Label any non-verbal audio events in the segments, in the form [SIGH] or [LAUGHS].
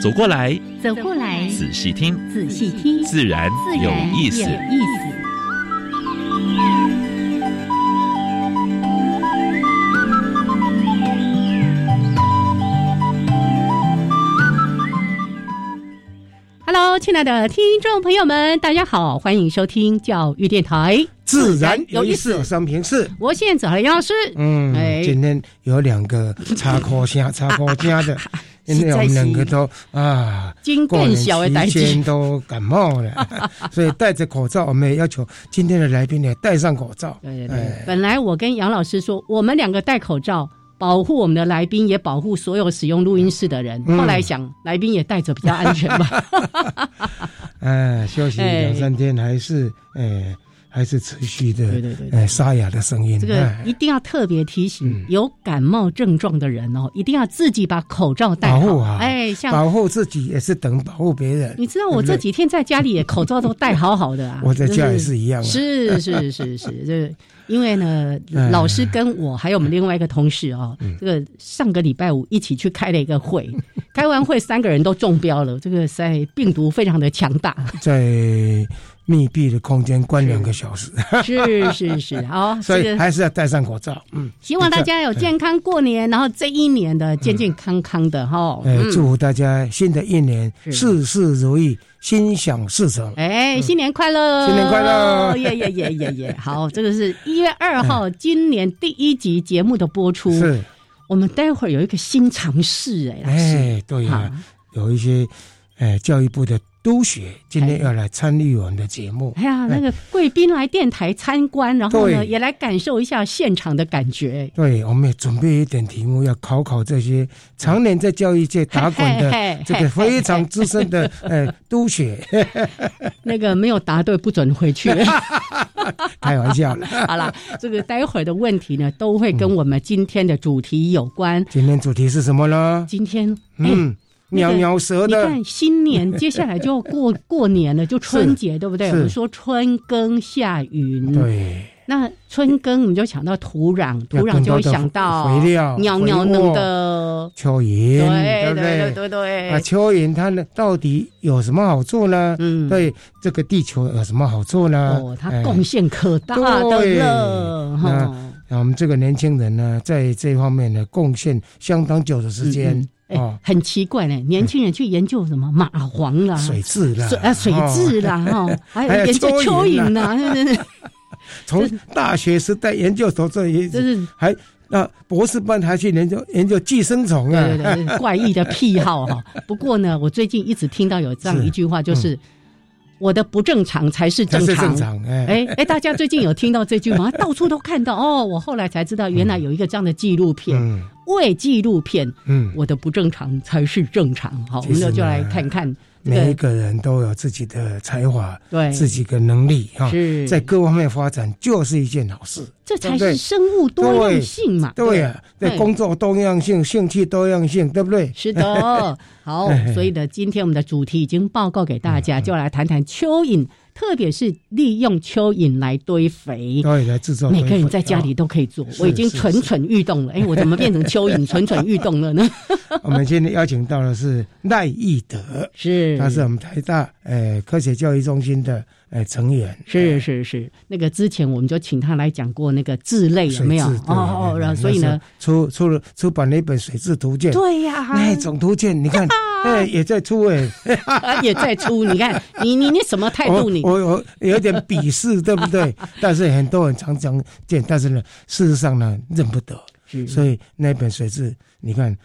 走过来，走过来，仔细听，仔细听，自然有意思。Hello，亲爱的听众朋友们，大家好，欢迎收听教育电台，自然有意思。三平四，我现在找了杨老师。嗯，今天有两个插科下、插口声的。[LAUGHS] 因为我们两个都啊，过年期间 [LAUGHS] 都感冒了，[LAUGHS] 所以戴着口罩。我们也要求今天的来宾也戴上口罩。对对对，本来我跟杨老师说，我们两个戴口罩，保护我们的来宾，也保护所有使用录音室的人。后来想，来宾也戴着比较安全吧。[LAUGHS] 哎，休息两三天还是哎。还是持续的，对对对，哎，沙哑的声音。这个一定要特别提醒，有感冒症状的人哦，一定要自己把口罩戴好。哎，像保护自己也是等保护别人。你知道我这几天在家里也口罩都戴好好的啊。[LAUGHS] 我在家也是一样。是是是是，这因为呢，[LAUGHS] 老师跟我还有我们另外一个同事哦，这个上个礼拜五一起去开了一个会，[LAUGHS] 开完会三个人都中标了。这个在病毒非常的强大，在。密闭的空间关两个小时，是是是，好，[LAUGHS] 所以还是要戴上口罩。嗯，希望大家有健康过年，然后这一年的健健康康的哈。哎，祝福大家新的一年事事如意，心想事成。哎，新年快乐！新年快乐！[LAUGHS] 耶耶耶耶耶！好，这个是一月二号，今年第一集节目的播出。是，我们待会儿有一个新尝试，哎，哎，对呀，有一些，哎，教育部的。督学今天要来参与我们的节目。哎呀，那个贵宾来电台参观，然后呢，也来感受一下现场的感觉。对，我们也准备一点题目，要考考这些常年在教育界打滚的这个非常资深的呃督学。[LAUGHS] 那个没有答对不准回去。[LAUGHS] 开玩笑了。[LAUGHS] 好了，这个待会儿的问题呢，都会跟我们今天的主题有关。今天主题是什么呢？今天嗯。鸟鸟蛇的，你看新年接下来就要过过年了，就春节对不对？我们说春耕夏耘，对。那春耕我们就想到土壤，土壤就会想到肥料，鸟鸟那的蚯蚓，对对对对对。啊，蚯蚓它呢到底有什么好处呢？嗯，对这个地球有什么好处呢？哦，它贡献可大的了。那那我们这个年轻人呢，在这方面呢贡献相当久的时间。哦，很奇怪呢，年轻人去研究什么蚂蟥啦、水蛭啦、水啊水蛭啦，哈，[LAUGHS] 还有研究蚯蚓啦，[LAUGHS] [LAUGHS] 从大学时代研究到这也是还那博士班还去研究研究寄生虫啊，对对对，怪异的癖好哈。不过呢，我最近一直听到有这样一句话，就是我的不正常才是正常。哎哎，大家最近有听到这句吗？[LAUGHS] 到处都看到哦，我后来才知道，原来有一个这样的纪录片。为纪录片，嗯，我的不正常才是正常。好，我们就就来看看。每一个人都有自己的才华，对，自己的能力哈，在各方面发展就是一件好事。这才是生物多样性嘛？对呀，对工作多样性、兴趣多样性，对不对？是的。[LAUGHS] 好，所以呢，今天我们的主题已经报告给大家，就来谈谈蚯蚓。特别是利用蚯蚓来堆肥，蚯蚓，来制造。每个人在家里都可以做。我已经蠢蠢欲动了。哎，我怎么变成蚯蚓 [LAUGHS] 蠢蠢欲动了呢？[LAUGHS] 我们今天邀请到的是赖义德，是，他是我们台大呃科学教育中心的。哎，成员是是是，那个之前我们就请他来讲过那个字类有没有？哦哦，然后所以呢，出出了出版了一本水质图鉴。对呀，那种图鉴你看，[LAUGHS] 哎，也在出哎，也在出。你看，你你你什么态度？你我我有点鄙视，对不对？[LAUGHS] 但是很多人常常见，但是呢，事实上呢，认不得。所以那本水质，你看，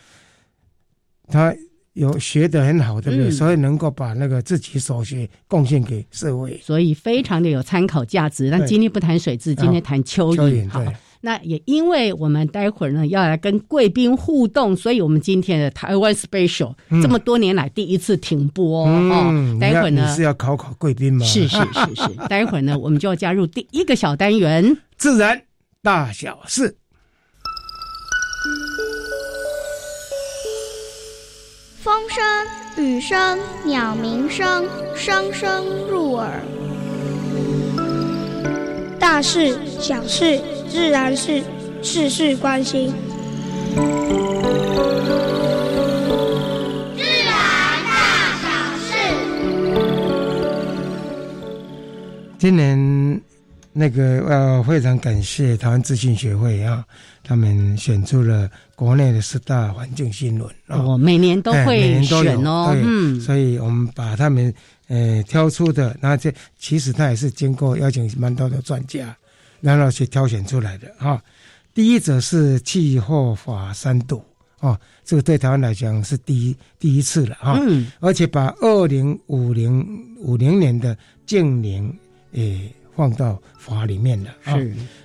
他。有学得很好，对不对？所以能够把那个自己所学贡献给社会，所以非常的有参考价值。但今天不谈水质，今天谈蚯蚓。对。那也因为我们待会儿呢要来跟贵宾互动，所以我们今天的台湾 special 这么多年来第一次停播哦。待会儿呢是要考考贵宾吗？是是是是，[LAUGHS] 待会儿呢我们就要加入第一个小单元——自然大小事。声、雨声、鸟鸣声，声声入耳。大事、小事、自然事，事事关心。自然大小事。今年那个呃，非常感谢台湾资讯学会啊，他们选出了国内的十大环境新闻哦，每年都会选哦，嗯，所以我们把他们。呃，挑出的，那这其实他也是经过邀请蛮多的专家，然后去挑选出来的哈。第一则是气候法三度啊，这个对台湾来讲是第一第一次了啊。嗯。而且把二零五零五零年的净零也放到法里面了。啊。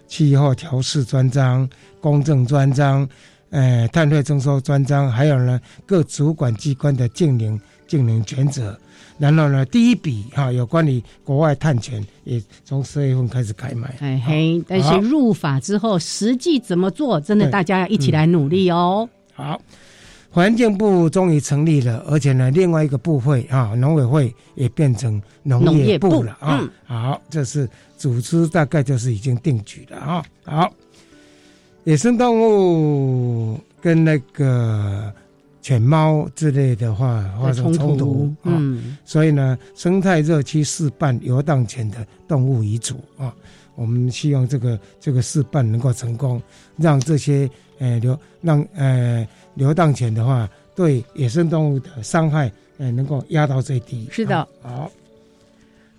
气候调试专章、公证专章、呃碳税征收专章，还有呢各主管机关的净零净零权责。然后呢，第一笔哈，有关于国外碳权也从十月份开始开卖。嘿嘿，但是入法之后，实际怎么做，真的大家要一起来努力哦。好，环境部终于成立了，而且呢，另外一个部会啊，农委会也变成农业部了啊。好，这是组织大概就是已经定局了啊。好，野生动物跟那个。犬猫之类的话发生冲突啊，所以呢，生态热区试办游荡犬的动物遗嘱啊，我们希望这个这个试办能够成功，让这些呃流让呃流荡犬的话对野生动物的伤害呃能够压到最低。是的，好。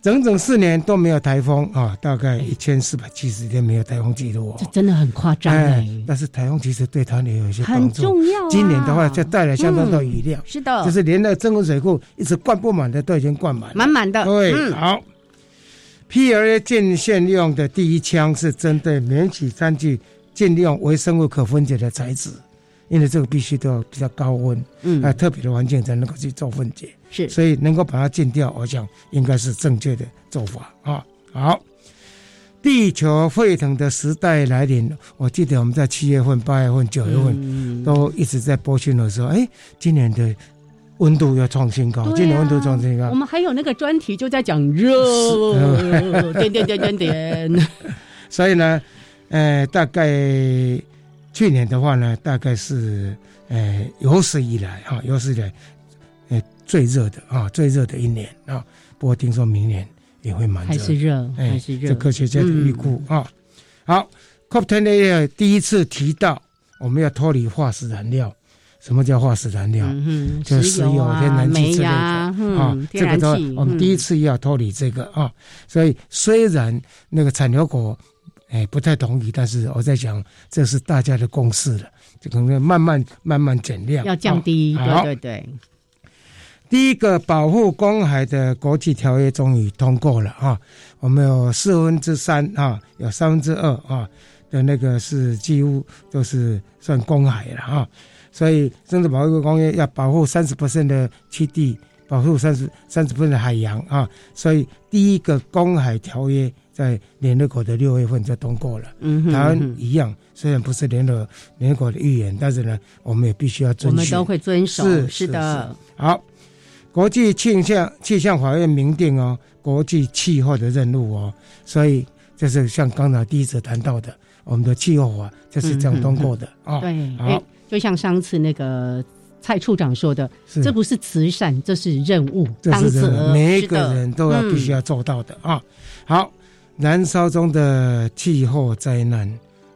整整四年都没有台风啊，大概一千四百七十天没有台风记录哦，这真的很夸张哎。但是台风其实对它也有一些很重要。今年的话就带来相当的雨量，是的，就是连那个增温水库一直灌不满的都已经灌满，满满的。对，好。P R A 禁限用的第一枪是针对免洗餐具禁用微生物可分解的材质。因为这个必须都要比较高温，嗯，啊，特别的环境才能够去做分解，是，所以能够把它禁掉，我想应该是正确的做法啊。好，地球沸腾的时代来临，我记得我们在七月份、八月份、九月份都一直在播讯的时候，哎，今年的温度要创新高，今年温度创新高。我们还有那个专题就在讲热，点点点点点。[LAUGHS] 所以呢，呃，大概。去年的话呢，大概是呃有史以来啊，有史以来呃最热的啊，最热的一年啊。不过听说明年也会蛮热，还是热，还是热。这科学家的预估啊。好，COP twenty 第一次提到我们要脱离化石燃料。什么叫化石燃料？嗯就石油、天然气之类的啊。这个都我们第一次要脱离这个啊。所以虽然那个产油国。哎，不太同意，但是我在想，这是大家的共识了，就可能慢慢慢慢减量，要降低。对对对。第一个保护公海的国际条约终于通过了啊！我们有四分之三啊，有三分之二啊的那个是几乎都是算公海了啊，所以生物保护公约要保护三十的栖地，保护三十三十的海洋啊，所以第一个公海条约。在联合国的六月份就通过了，嗯台湾一样，虽然不是联合联合国的预言，但是呢，我们也必须要遵守。我们都会遵守，是是的。好，国际气象气象法院明定哦，国际气候的任务哦，所以就是像刚才第一次谈到的，我们的气候法就是这样通过的啊。对，好，就像上次那个蔡处长说的，这不是慈善，这是任务，当责，每一个人都要必须要做到的啊。好。燃烧中的气候灾难，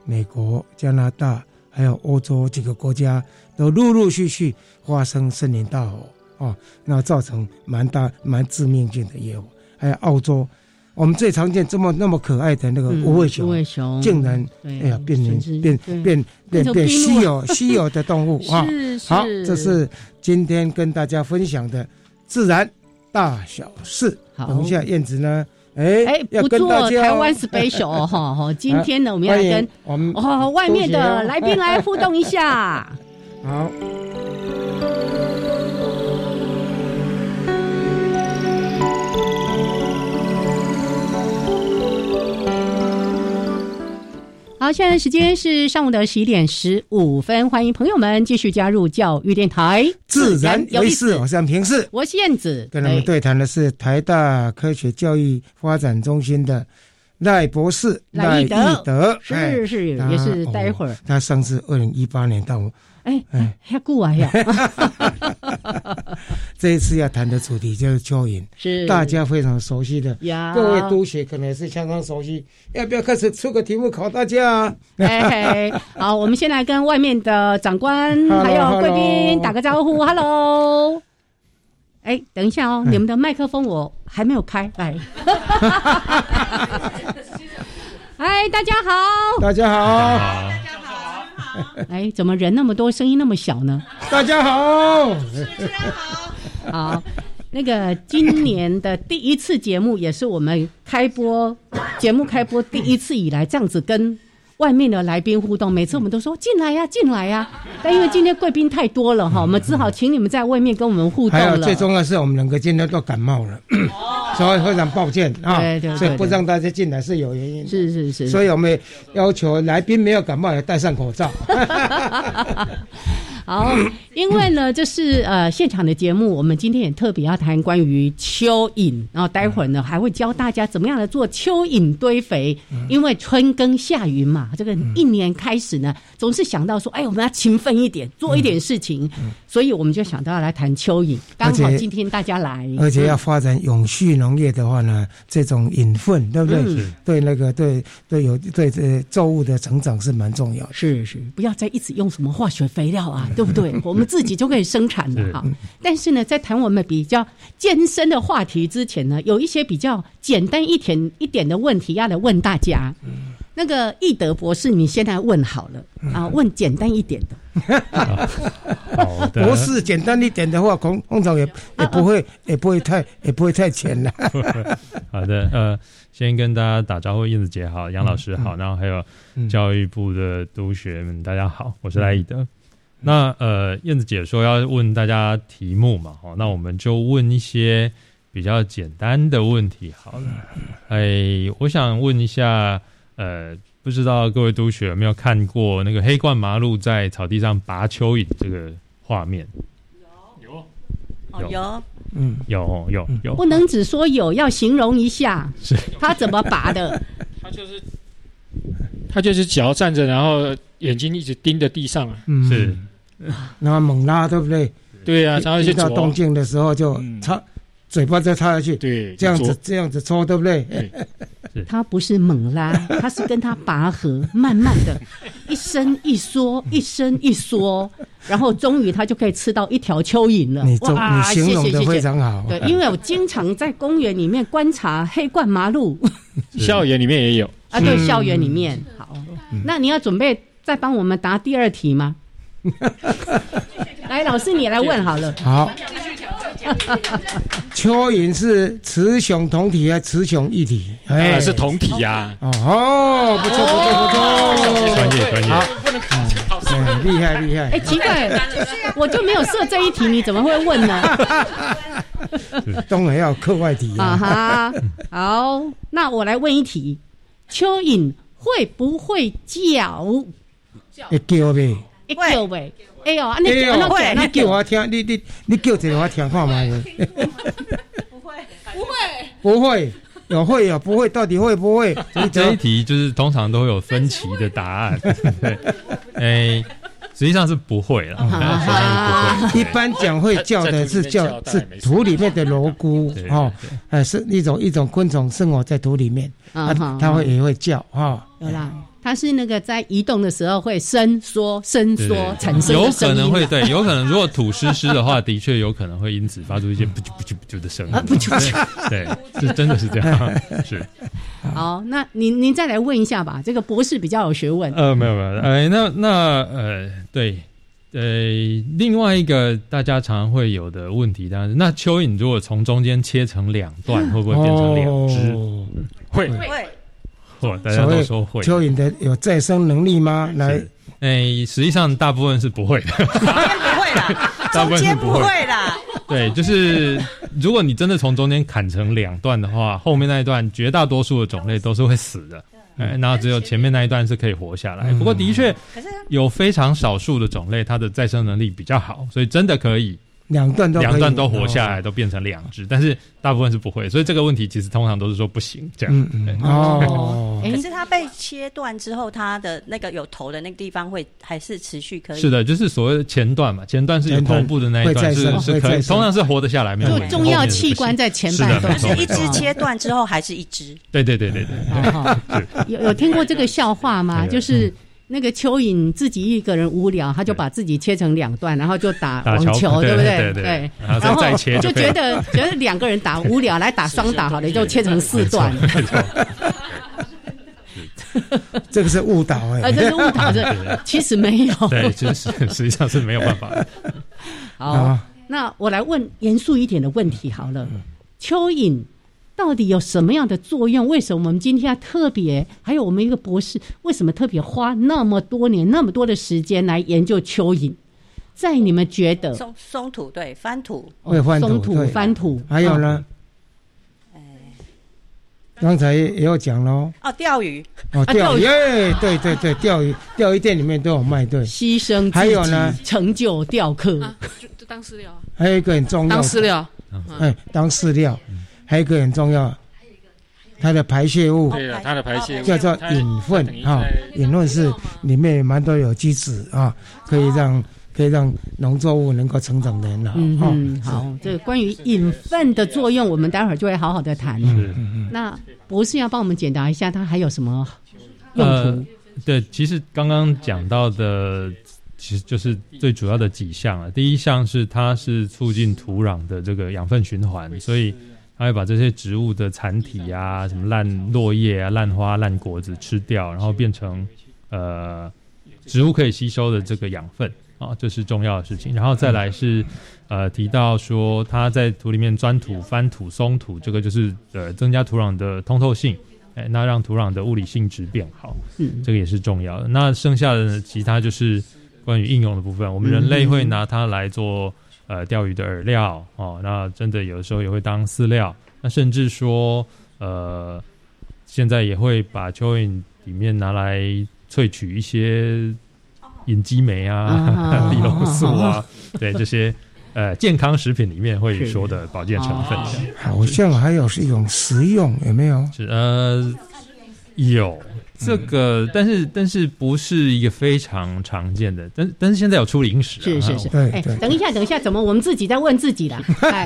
美国、加拿大还有欧洲几个国家都陆陆续续发生森林大火啊，那造成蛮大蛮致命性的业务。还有澳洲，我们最常见这么那么可爱的那个无尾熊，竟然哎呀变成变变变变稀有稀有的动物 [LAUGHS] 啊！好，这是今天跟大家分享的自然大小事。等一下燕子呢？哎哎，不做台湾 special 哦 [LAUGHS] 哈哈。今天呢，我们要跟我们哦外面的来宾来 [LAUGHS] 互动一下。好。好，现在时间是上午的十一点十五分，欢迎朋友们继续加入教育电台，自然有意思，我是平视。我是燕子，跟他们对谈的是台大科学教育发展中心的赖博士赖义德德，是是，也是待会儿哦。他上次二零一八年到，哎哎，还过来呀！[LAUGHS] 这一次要谈的主题就是蚯蚓，[LAUGHS] 是大家非常熟悉的，各位督学可能是相当熟悉。要不要开始出个题目考大家啊？哎，好，我们先来跟外面的长官 [LAUGHS] 还有贵宾打个招呼，Hello。哎，等一下哦，你们的麦克风我还没有开，来。嗨，[LAUGHS] 大家好。大家好，大家好哎，怎么人那么多，声音那么小呢？大家好，好，那个今年的第一次节目，也是我们开播节目开播第一次以来这样子跟外面的来宾互动。每次我们都说进来呀、进来呀、但因为今天贵宾太多了哈，我们只好请你们在外面跟我们互动了。还有最重要的是我们两个今天都感冒了，所以非常抱歉啊。对对对所以不让大家进来是有原因的。是是是，所以我们要求来宾没有感冒也戴上口罩。[LAUGHS] 好，因为呢，这是呃现场的节目，我们今天也特别要谈关于蚯蚓，然后待会儿呢还会教大家怎么样来做蚯蚓堆肥。因为春耕夏耘嘛，这个一年开始呢，总是想到说，哎，我们要勤奋一点，做一点事情，所以我们就想到要来谈蚯蚓。刚好今天大家来，而且要发展永续农业的话呢，这种引粪，对不对？嗯对那个对对有对这作物的成长是蛮重要的。是是，不要再一直用什么化学肥料啊，对不对？[LAUGHS] 我们自己就可以生产了哈。但是呢，在谈我们比较健身的话题之前呢，有一些比较简单一点一点的问题要来问大家。那个易德博士，你现在问好了啊，问简单一点的。[LAUGHS] 好的，博士简单一点的话，通通常也也不会也不会太也不会太浅了。[LAUGHS] 好的，呃，先跟大家打招呼，燕子姐好，杨老师好，然后还有教育部的督学们，大家好，我是赖易德。那呃，燕子姐说要问大家题目嘛，哦，那我们就问一些比较简单的问题好了。哎，我想问一下，呃，不知道各位督学有没有看过那个黑冠麻鹿在草地上拔蚯蚓这个画面？有哦，有嗯，有有有，不能只说有，要形容一下 [LAUGHS] 是他怎么拔的。[LAUGHS] 他就是他就是脚站着，然后眼睛一直盯着地上啊。嗯是，[LAUGHS] 然后猛拉，对不对？对啊，然后遇到动静的时候就嗯插嘴巴再插下去，对，这样子这样子抽，对不对？[LAUGHS] 他不是猛拉，他是跟他拔河，慢慢的，[LAUGHS] 一伸一缩，一伸一缩，然后终于他就可以吃到一条蚯蚓了。你哇，你形容的谢谢谢谢。非常好。对，因为我经常在公园里面观察黑冠麻鹿校园里面也有。啊，对，校园里面。好，那你要准备再帮我们答第二题吗？[LAUGHS] 来，老师你来问好了。好，蚯蚓是雌雄同体还是雌雄异体？哎是同体呀、哦哦，不错不错不错，专业专业。哎厉害厉害哎，。奇怪，我就没有设这一题，你怎么会问呢？[LAUGHS] 当然要有课外题啊啊。哈，好，那我来问一题：蚯蚓会不会叫？会叫呗？会。叫呗？哎呦，啊，你叫你叫叫我听，你你你叫一个我听看嘛。不会不会。不会。有会有不会，到底会不会？你这一题就是通常都会有分歧的答案，[LAUGHS] 对，哎，实际上是不会了，实际上是不会。一般讲会叫的是叫是土里面的蝼蛄哦，呃是一种一种昆虫生活在土里面，啊嗯它会也会叫哈。有啦，它是那个在移动的时候会伸缩、伸缩产生有可能会对，有可能如果土湿湿的话，的确有可能会因此发出一些不啾不啾不啾的声音。啊不啾不啾对，是真的是这样，[LAUGHS] 是。好，那您您再来问一下吧，这个博士比较有学问。呃，没有没有，呃，那那呃，对，呃，另外一个大家常常会有的问题，当然是那蚯蚓如果从中间切成两段，会不会变成两只？哦会会会，大家都说会。蚯蚓的有再生能力吗？来，诶，实际上大部分是不会的，中间不会啦，[LAUGHS] 大部分是不会。会啦。[LAUGHS] 对，就是如果你真的从中间砍成两段的话，后面那一段绝大多数的种类都是会死的。哎，然后只有前面那一段是可以活下来。嗯不过的确有非常少数的种类，它的再生能力比较好，所以真的可以两段都两段都活下哦。来，都变成两只。但是大部分是不会，所以这个问题其实通常都是说不行这样。嗯嗯。哦，哎可是它被切断之后，它的那个有头的那个地方会还是持续可以。是的，就是所谓的前段嘛，前段是有头部的那一段是是可以，通常是活得下来，没有。就重要器官在前半段，就是一只哦切断之后还是一只，对对对对对，哦有有听过这个笑话吗？就是那个蚯蚓自己一个人无聊，他就把自己切成两段，然后就打网球，[LAUGHS] 对不对？对然后再再切就觉得觉得两个人打无聊，来打双打好了，就切成四段，[LAUGHS] [LAUGHS] 这个是误导呃，哎。这是误导的，其实没有。对，其实实际上是没有办法。的。好，啊，那我来问严肃一点的问题好了，蚯蚓到底有什么样的作用？为什么我们今天要特别？还有我们一个博士为什么特别花那么多年、那么多的时间来研究蚯蚓？在你们觉得，松松土对翻土，会翻土。松土翻土，还有呢？刚才也有讲喽，哦，钓鱼。哦，啊钓鱼对对对，钓鱼，钓鱼店里面都有卖，对。牺牲还有呢？成就钓客，啊，就就当饲料。啊，还有一个很重要的，当饲料，哎，当饲料，还有一个很重要，它的排泄物对了，它的排泄物叫做它隐分等于啊在，隐分是里面蛮多有机质啊，可以让可以让农作物能够成长的很好。哦嗯嗯，好，这个关于引粪的作用，我们待会儿就会好好的谈。是那博士要帮我们解答一下，它还有什么用途？呃对，其实刚刚讲到的，其实就是最主要的几项啊。第一项是它是促进土壤的这个养分循环，所以它会把这些植物的残体啊、什么烂落叶啊、烂花、烂果子吃掉，然后变成呃植物可以吸收的这个养分啊，这是重要的事情。然后再来是呃提到说它在土里面钻土、翻土、松土，这个就是呃增加土壤的通透性。哎，那让土壤的物理性质变好，嗯这个也是重要的。那剩下的呢其他就是关于应用的部分，我们人类会拿它来做呃钓鱼的饵料哦，那真的有的时候也会当饲料，那甚至说呃现在也会把蚯蚓里面拿来萃取一些隐基酶啊、[LAUGHS] 啊地龙素啊，[LAUGHS] 对这些呃健康食品里面会说的保健成分。好像还有是一种食用，有没有？是呃有这个，但是但是不是一个非常常见的，但但是现在有出零食、啊，是是是，哎等一下，等一下，怎么我们自己在问自己啦？[LAUGHS] 哎，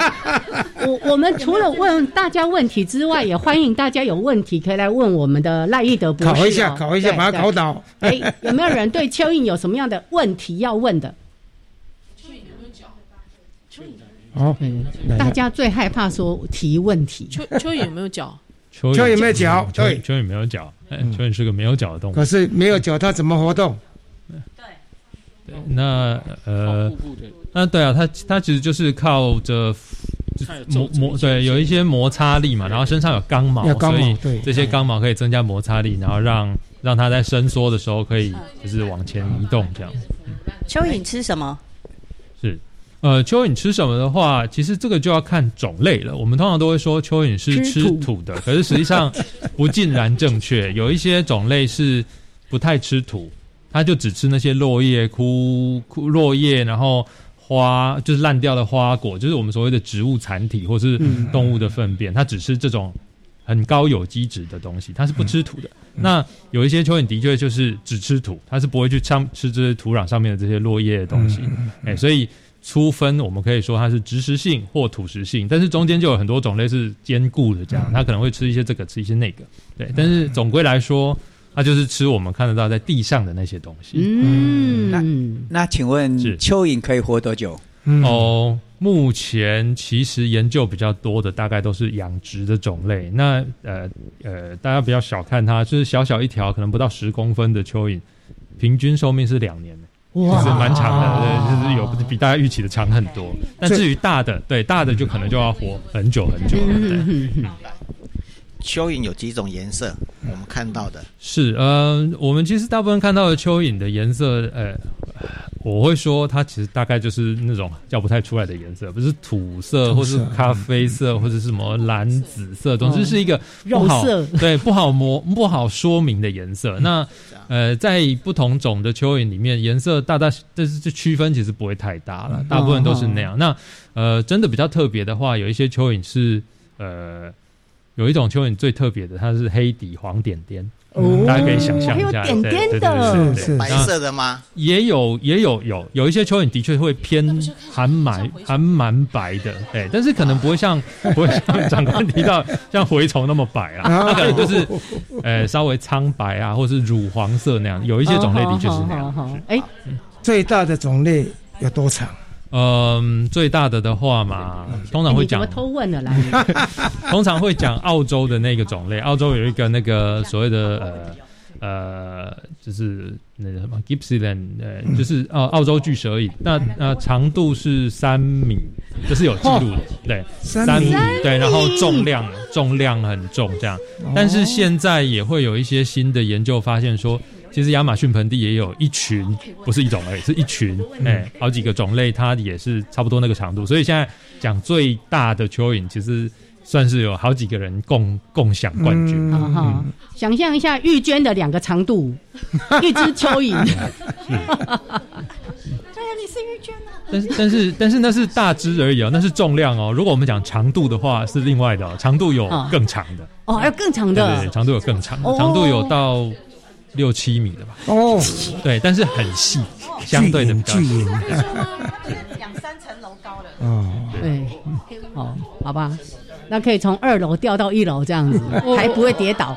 我我们除了问大家问题之外，也欢迎大家有问题可以来问我们的赖义德博士、哦。考一下，考一下，对把它考。倒。对哎，有没有人对蚯蚓有什么样的问题要问的？好，嗯，来大家最害怕说提问题。蚯蚯蚓有没有脚？蚯蚯蚓没有脚蚯对蚯蚓没有脚，哎，蚯蚓是个没有脚的动物。可是没有脚，它怎么活动？对那呃那对啊，它它其实就是靠着摩摩对有一些摩擦力嘛，然后身上有刚毛，有刚毛所以对这些刚毛可以增加摩擦力，然后让让它在伸缩的时候可以就是往前移动这样。蚯蚓吃什么？是，呃，蚯蚓吃什么的话，其实这个就要看种类了。我们通常都会说蚯蚓是吃吃土土的，可是实际上 [LAUGHS] 不尽然正确。有一些种类是不太吃土，它就只吃那些落叶、枯枯落叶，然后花就是烂掉的花果，就是我们所谓的植物残体或是动物的粪便，它只吃这种很高有机质的东西，它是不吃土的。那有一些蚯蚓的确就是只吃土，它是不会去上吃这些土壤上面的这些落叶的东西。哎、所以粗分我们可以说它是植食性或土食性，但是中间就有很多种类是兼顾的，这样它可能会吃一些这个，吃一些那个。对，但是总归来说，它就是吃我们看得到在地上的那些东西。嗯，那那请问蚯蚓可以活多久？嗯，哦，目前其实研究比较多的大概都是养殖的种类。那呃呃，大家不要小看它，就是小小一条，可能不到十公分的蚯蚓，平均寿命是两年。就是蛮长的，对，就是有比大家预期的长很多。但至于大的，对大的就可能就要活很久很久了。对，蚯蚓有几种颜色？我们看到的是，呃，我们其实大部分看到的蚯蚓的颜色，呃，我会说它其实大概就是那种叫不太出来的颜色，不是土色，或是咖啡色，或者是什么蓝紫色，总之是一个肉色，对，不好模不好说明的颜色。那呃，在不同种的蚯蚓里面，颜色大大，但是这区分其实不会太大了，大部分都是那样。那呃，真的比较特别的话，有一些蚯蚓是呃。有一种蚯蚓最特别的，它是黑底黄点点，大家可以想象一下，点点的，是是白色的吗？也有也有有有一些蚯蚓的确会偏还蛮还蛮白的，哎，但是可能不会像 [LAUGHS] 不会像长官提到像蛔虫那么白啊，它可能就是呃稍微苍白啊，或是乳黄色那样。有一些种类的确是那样。哎，最大的种类有多长？嗯，最大的的话嘛，通常会讲。偷问的来？[LAUGHS] 通常会讲澳洲的那个种类。澳洲有一个那个 [LAUGHS] 所谓的呃呃，就是那个什么 Gippsland，呃，就是澳澳洲巨蛇蚁。那 [LAUGHS] 呃长度是三米，这是有记录的。对，三米。对，然后重量重量很重这样。但是现在也会有一些新的研究发现说。其实亚马逊盆地也有一群，不是一种而已，是一群，哎，好几个种类，它也是差不多那个长度。所以现在讲最大的蚯蚓，其实算是有好几个人共共享冠军。哈，想象一下玉娟的两个长度，一只蚯蚓。[LAUGHS] 你是玉娟啊。但是但是但是那是大只而已哦，那是重量哦。如果我们讲长度的话，是另外的，哦长度有更长的。哦，还有更长的。对，长度有更长，长度有到。六七米的吧，哦，对，但是很细，相对的比较细，两三层楼高的，嗯，对，哦，好吧，那可以从二楼掉到一楼这样子，[LAUGHS] 还不会跌倒。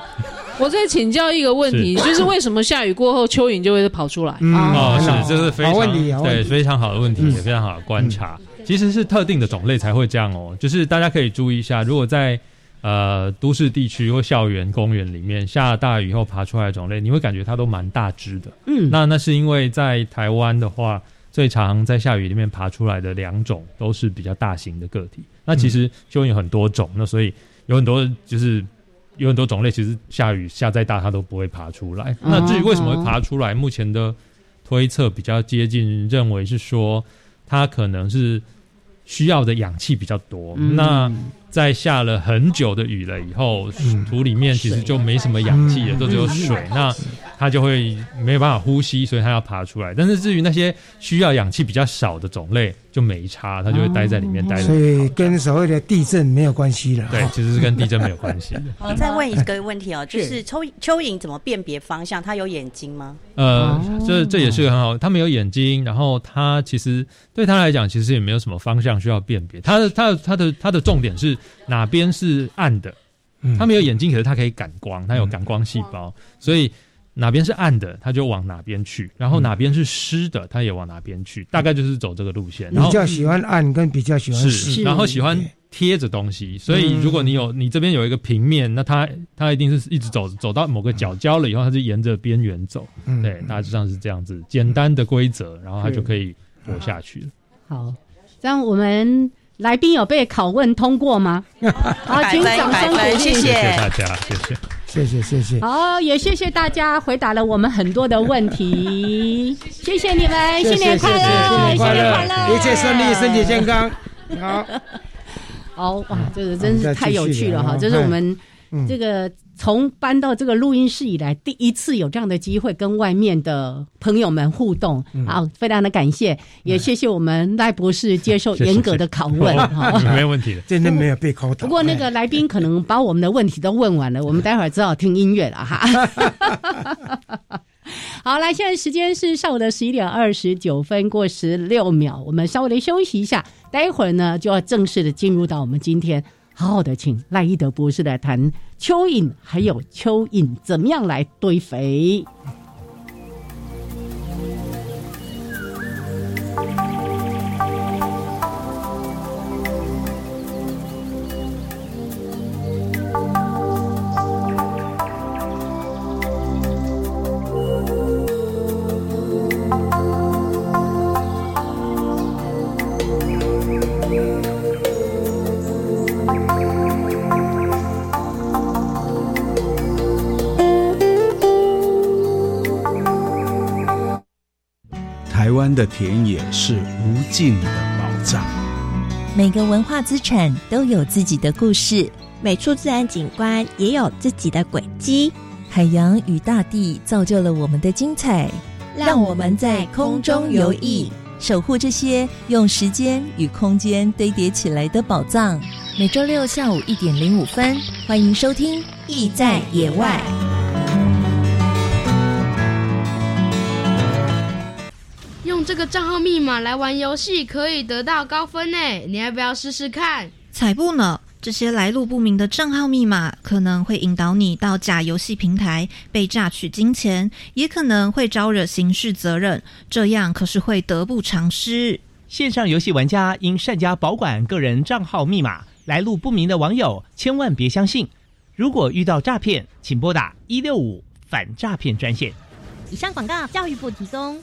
我再请教一个问题，就是为什么下雨过后蚯蚓就会跑出来？哦，是，这是非常对非常好的问题，也非常好的观察。其实是特定的种类才会这样哦，就是大家可以注意一下，如果在。呃，都市地区或校园公园里面下大雨后爬出来的种类，你会感觉它都蛮大只的。嗯，那那是因为在台湾的话，最常在下雨里面爬出来的两种都是比较大型的个体。那其实就有很多种，那所以有很多就是有很多种类，其实下雨下再大它都不会爬出来。那至于为什么会爬出来，目前的推测比较接近，认为是说它可能是需要的氧气比较多。那在下了很久的雨了以后，土里面其实就没什么氧气了，都只有水，那它就会没有办法呼吸，所以它要爬出来。但是至于那些需要氧气比较少的种类，就没差，它就会待在里面待着。所以跟所谓的地震没有关系了。对，其实是跟地震没有关系。[LAUGHS] 好，再问一个问题哦，就是蚯蚯蚓怎么辨别方向？它有眼睛吗？呃，这这也是个很好，它没有眼睛，然后它其实对它来讲，其实也没有什么方向需要辨别。它的它的它的它的重点是。哪边是暗的？它没有眼睛，可是它可以感光，它有感光细胞，所以哪边是暗的，它就往哪边去；然后哪边是湿的，它也往哪边去。大概就是走这个路线。比较喜欢暗，跟比较喜欢湿，然后喜欢贴着东西。所以如果你有你这边有一个平面，那它它一定是一直走走到某个角交了以后，它就沿着边缘走。对，大致上是这样子简单的规则，然后它就可以活下去了。好，这样我们。来宾有被拷问通过吗？[LAUGHS] 好，请掌声鼓励，谢谢大家，谢谢，谢谢，谢谢。好，也谢谢大家回答了我们很多的问题，[LAUGHS] 谢谢你们，新年快乐，新年快乐，一切顺利，身体健康。[LAUGHS] 好，好哇，这个真是太有趣了哈，这是我们这个。从搬到这个录音室以来，第一次有这样的机会跟外面的朋友们互动，好，非常的感谢，也谢谢我们赖博士接受严格的 [LAUGHS] 拷问，[LAUGHS] 哈，没有问题的，真的没有被拷打。不过那个来宾可能把我们的问题都问完了，我们待会儿只好听音乐了哈。[LAUGHS] 好，来，现在时间是上午的十一点二十九分过十六秒，我们稍微的休息一下，待会儿呢就要正式的进入到我们今天。好好的，请赖一德博士来谈蚯蚓，还有蚯蚓怎么样来堆肥。湾的田野是无尽的宝藏。每个文化资产都有自己的故事，每处自然景观也有自己的轨迹。海洋与大地造就了我们的精彩，让我们在空中游弋，守护这些用时间与空间堆叠起来的宝藏。每周六下午一点零五分，欢迎收听《意在野外》。用这个账号密码来玩游戏，可以得到高分呢。你要不要试试看？才不呢！这些来路不明的账号密码可能会引导你到假游戏平台被榨取金钱，也可能会招惹刑事责任，这样可是会得不偿失。线上游戏玩家应善加保管个人账号密码，来路不明的网友千万别相信。如果遇到诈骗，请拨打一六五反诈骗专线。以上广告，教育部提供。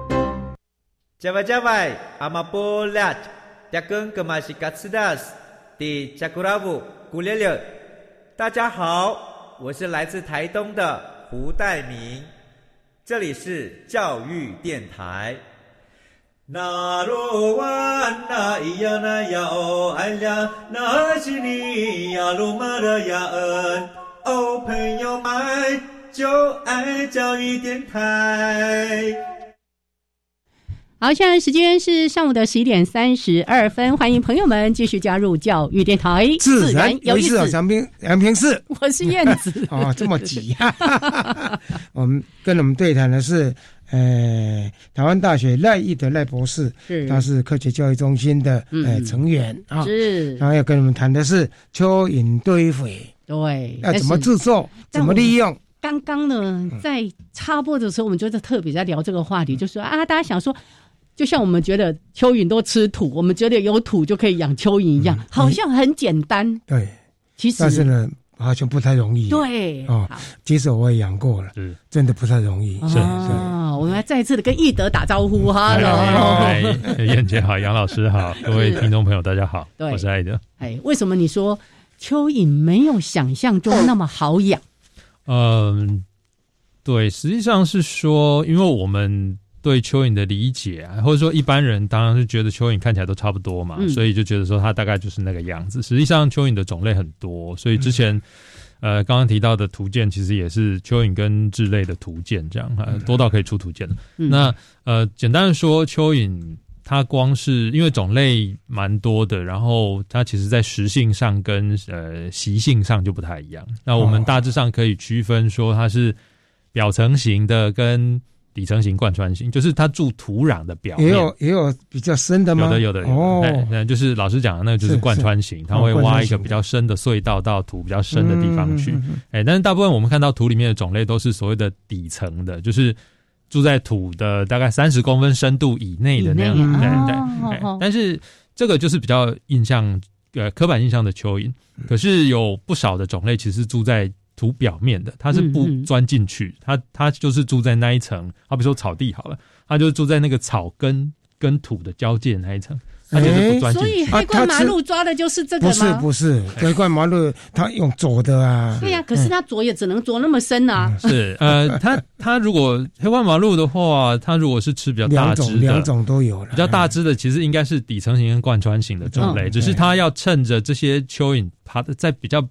加外加外，阿玛波拉。大根格玛西卡斯达斯的加古拉布古列列，大家好，我是来自台东的胡代明，这里是教育电台。那罗哇那咿呀那呀哦哎呀，那是你呀鲁玛的呀恩哦，朋友们就爱教育电台。好，现在时间是上午的十一点三十二分，欢迎朋友们继续加入教育电台，自然有意思。杨平杨平是，我是燕子。[LAUGHS] 哦，这么急啊。我们跟我们对谈的是，呃，台湾大学赖义德赖博士，他是科学教育中心的呃成员啊。是，然后要跟我们谈的是蚯蚓堆肥，对，要怎么制作，怎么利用。刚刚呢，在插播的时候，我们就在特别在聊这个话题，就说啊，大家想说。就像我们觉得蚯蚓都吃土，我们觉得有土就可以养蚯蚓一样，好像很简单。对，其实但是呢，好像不太容易。对，哦，其实我也养过了，是真的不太容易。是是，我们来再次的跟易德打招呼哈 [LAUGHS] 喽。燕姐好，[LAUGHS] 杨老师好，各位听众朋友大家好，我是爱德。哎，为什么你说蚯蚓没有想象中那么好养？嗯，对，实际上是说，因为我们。对蚯蚓的理解啊，或者说一般人当然是觉得蚯蚓看起来都差不多嘛，所以就觉得说它大概就是那个样子。实际上蚯蚓的种类很多，所以之前呃刚刚提到的图鉴其实也是蚯蚓跟智类的图鉴，这样啊多到可以出图鉴那呃简单的说，蚯蚓它光是因为种类蛮多的，然后它其实在食性上跟呃习性上就不太一样。那我们大致上可以区分说它是表层型的跟。底层型贯穿型，就是它住土壤的表面，也有也有比较深的吗？有的有的哦，那就是老师讲的那个就是贯穿型，它会挖一个比较深的隧道到土比较深的地方去。哎，但是大部分我们看到土里面的种类都是所谓的底层的，就是住在土的大概三十公分深度以内的那样。对对。但是这个就是比较印象呃刻板印象的蚯蚓，可是有不少的种类其实住在。土表面的，它是不钻进去，它它就是住在那一层。好比说草地好了，它就住在那个草根跟土的交界那一层，它就是不钻进去。所以黑冠麻鹿抓的就是这个吗？不是不是，黑冠麻鹿它用啄的啊。对呀，可是它啄也只能啄那么深啊。[LAUGHS] 是呃，它 [LAUGHS] 它如果黑冠麻鹿的话，它如果是吃比较大只的，两种都有了。比较大只的其实应该是底层型跟贯穿型的种类，只是它要趁着这些蚯蚓爬的在比较。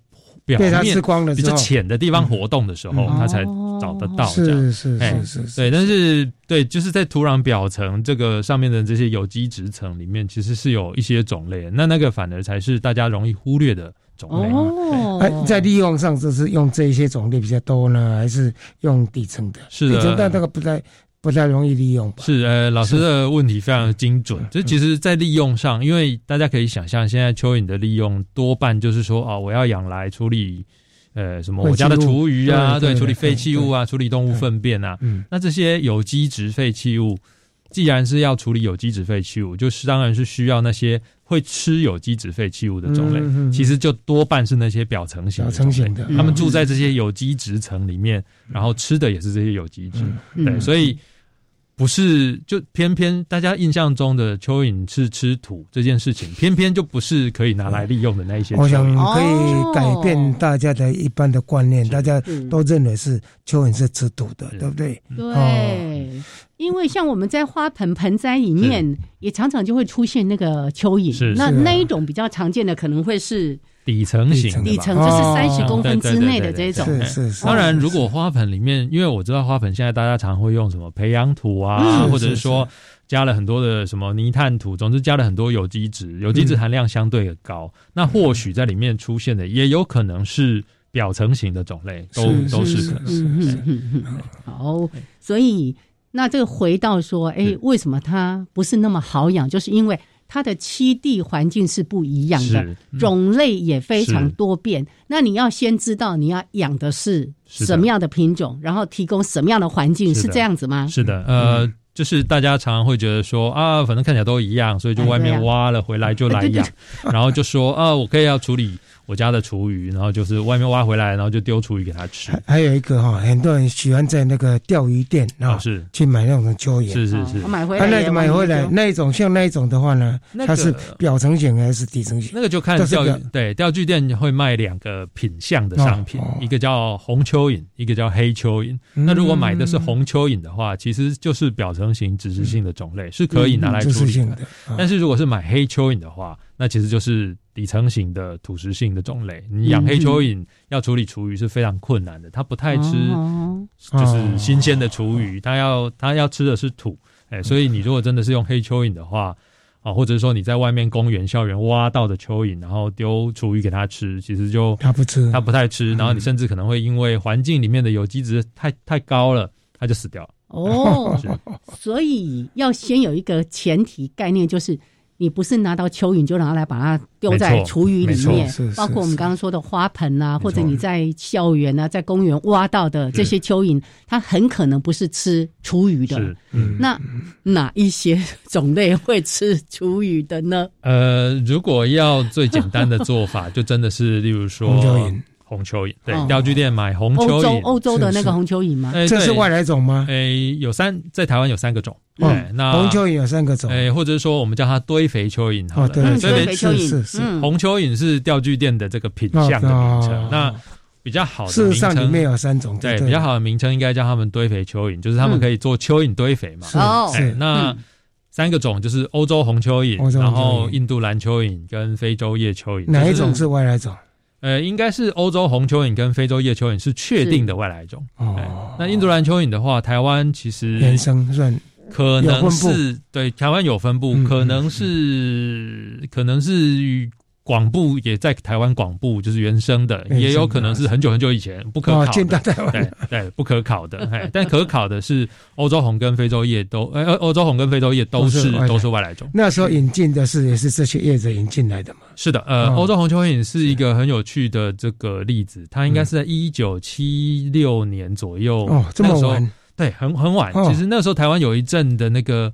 被它吃光了，比较浅的地方活动的时候，它才找得到。是是是是，对。但是对，就是在土壤表层这个上面的这些有机质层里面，其实是有一些种类。那那个反而才是大家容易忽略的种类。哦，在利用上，就是用这些种类比较多呢，还是用底层的？是的，但那个不在。不太容易利用吧。是，呃，[LAUGHS] 老师的问题非常精准。这其实，在利用上，因为大家可以想象，现在蚯蚓的利用多半就是说，哦，我要养来处理，呃，什么我家的厨余啊，对，处理废弃物啊，处理动物粪便啊。嗯，那这些有机质废弃物，既然是要处理有机质废弃物，就是当然是需要那些会吃有机质废弃物的种类。嗯嗯嗯其实就多半是那些表层型的表层型的他们住在这些有机质层里面，然后吃的也是这些有机质。对，嗯所以不是就偏偏大家印象中的蚯蚓是吃土这件事情，偏偏就不是可以拿来利用的那一些我想蚓。可以改变大家的一般的观念，大家都认为是蚯蚓是吃土的，对不对？对，哦因为像我们在花盆盆栽里面，也常常就会出现那个蚯蚓。那是。是啊那一种比较常见的可能会是底层型，底层就是三十公分之内的这种。是是是。当然，如果花盆里面，因为我知道花盆现在大家常会用什么培养土啊，嗯。或者是。说加了很多的什么泥炭土，总之加了很多有机质，有机质含量相对的高。那或许在里面出现的，也有可能是。表层型的种类，都都是。可能。嗯嗯嗯。嗯，好，所以那这个回到说，哎，为什么它不是那么好养？就是因为它的栖地环境是不一样的种类也非常多变。那你要先知道你要养的是什么样的品种，然后提供什么样的环境，是这样子吗？是的，呃，就是大家常常会觉得说啊，反正看起来都一样，所以就外面挖了回来就来养，然后就说啊，我可以要处理我家的厨余，然后就是外面挖回来，然后就丢厨余给它吃。还有一个哈，很多人喜欢在那个钓鱼店啊，是。去买那种蚯蚓，是是是。买回来那买回来那一种，像那一种的话呢，它是表层型还是底层型？那个就看钓对钓具店会卖两个品相的商品，一个叫红蚯蚓，一个叫黑蚯蚓。嗯。那如果买的是红蚯蚓的话，其实就是表层型植植性的种类，是可以拿来处理的。但是如果是买黑蚯蚓的话，那其实就是底层型的土食性的种类。你养黑蚯蚓要处理厨余是非常困难的，它不太吃哦就是新鲜的厨余，它要它要吃的是土。哎，所以你如果真的是用黑蚯蚓的话，啊，或者是说你在外面公园、校园挖到的蚯蚓，然后丢厨余给它吃，其实就它不吃，它不太吃，然后你甚至可能会因为环境里面的有机质太太高了，它就死掉了。哦，[LAUGHS] 所以要先有一个前提概念，就是你不是拿到蚯蚓就拿来把它丢在厨余里面，包括我们刚刚说的花盆啊，或者你在校园啊、在公园挖到的这些蚯蚓，它很可能不是吃厨余的。嗯。那哪一些种类会吃厨余的呢？呃，如果要最简单的做法，就真的是例如说红蚯蚓，对哦，钓具店买红蚯蚓，欧洲欧洲的那个红蚯蚓吗？这是外来种吗？诶，有三在台湾有三个种，哦。对，那红蚯蚓有三个种，诶，或者是说我们叫它堆肥蚯蚓好了，堆对是是是嗯。红蚯蚓是钓具店的这个品相的名称哦，那比较好的名称上里面有三种，对，对。比较好的名称应该叫他们堆肥蚯蚓，就是他们嗯可以做蚯蚓堆肥嘛。是哦。哎是。那嗯。三个种就是欧洲红蚯蚓，欧洲红蚯蚓。然后印度蓝蚯蚓跟非洲叶蚯蚓。就哪一种是外来种？呃，应该是欧洲红蚯蚓跟非洲叶蚯蚓是确定的外来种。哦。哎那印度蓝蚯蚓的话，台湾其实原生算可能是对台湾有分布，嗯可能是可能是广布也在台湾广布，就是原生的，也有可能是很久很久以前不可哦考的，进到台湾。对对不可考的，[LAUGHS] 哎，但可考的是欧洲红跟非洲叶都，呃，欧洲红跟非洲叶都是都是外来种。那时候引进的是也是这些叶子引进来的嘛？是的，呃，哦。欧洲红蚯蚓是一个很有趣的这个例子，它应该是在一九七六年左右，哦这么晚。对，很很晚。哦。其实那时候台湾有一阵的那个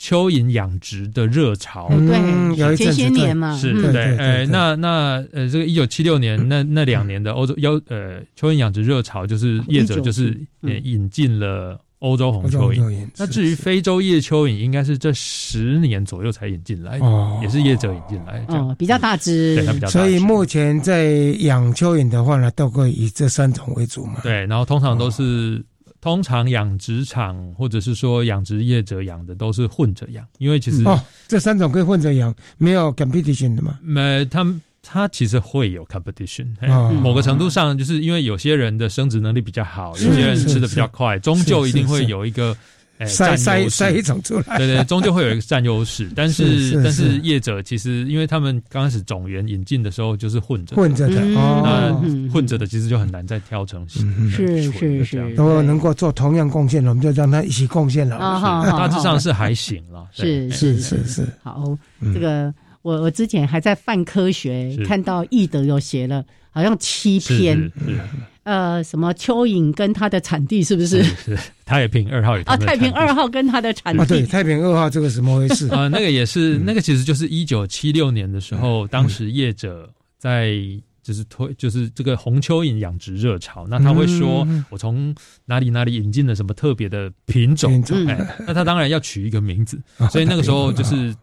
蚯蚓养殖的热潮，嗯对有一些年嘛嗯。是对，对对对呃，对。那那呃，这个一九七六年那那两年的欧洲要呃蚯蚓养殖热潮，就是业者就是引进了欧洲红蚯蚓。那至于非洲叶蚯蚓，应该是这十年左右才引进来的，哦。也是业者引进来。哦，比较大只，对它比较大所以目前在养蚯蚓的话呢，都会以这三种为主嘛。对，然后通常都是、通常养殖场或者是说养殖业者养的都是混着养，因为其实哦，这三种可以混着养，没有 competition 的嘛？没，他们他其实会有 competition，、嘿哦某个程度上，就是因为有些人的生殖能力比较好，有些人吃的比较快，终究一定会有一个。哎，筛占优势。筛筛一种出来。对对，终究会有一个占优势。[LAUGHS] 但是但是是。业者其实，因为他们刚开始种源引进的时候就是混着混着的那混着的其实就很难再挑成型。是是是，如果能够做同样贡献的，我们就让他一起贡献了。啊好好 [LAUGHS] 大致上是还行了。是是是是，好，这个我我之前还在泛科学看到易德有写了，好好像七篇，是是。呃，什么蚯蚓跟它的产地是不是？是太平二号也啊，太平二号跟它的产地。啊，对，太平二号这个怎么回事？啊，[LAUGHS] 那个也是，那个其实就是一九七六年的时候，当时业者在就是推，就是这个红蚯蚓养殖热潮，那他会说，我从哪里哪里引进了什么特别的品种，哎，那他当然要取一个名字，所以那个时候就是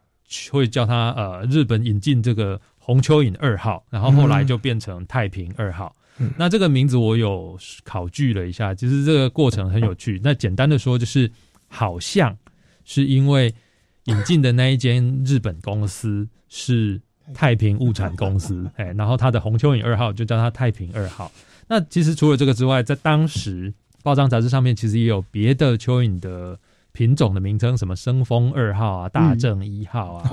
会叫他呃，日本引进这个红蚯蚓二号，然后后来就变成太平二号。那这个名字我有考据了一下，其实这个过程很有趣。那简单的说，就是好像是因为引进的那一间日本公司是太平物产公司，[LAUGHS] 哎，然后它的红蚯蚓二号就叫它太平二号。那其实除了这个之外，在当时报章杂志上面其实也有别的蚯蚓的。品种的名称，什么生风二号啊，大正一号啊，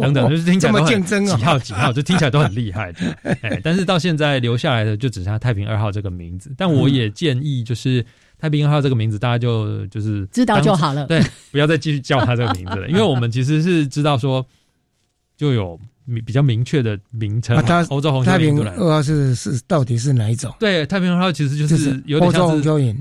等等，就是听起来这么竞争啊几号几号，就 [LAUGHS] 听起来都很厉害的。哎，但是到现在留下来的就只剩下太平二号这个名字。但我也建议，就是太平二号这个名字，大家就就是知道就好了，[LAUGHS] 对，不要再继续叫它这个名字了，[LAUGHS] 因为我们其实是知道说就有比较明确的名称。它欧洲红太平二号是是到底是哪一种？对，太平二号其实就是有点像红蚯蚓。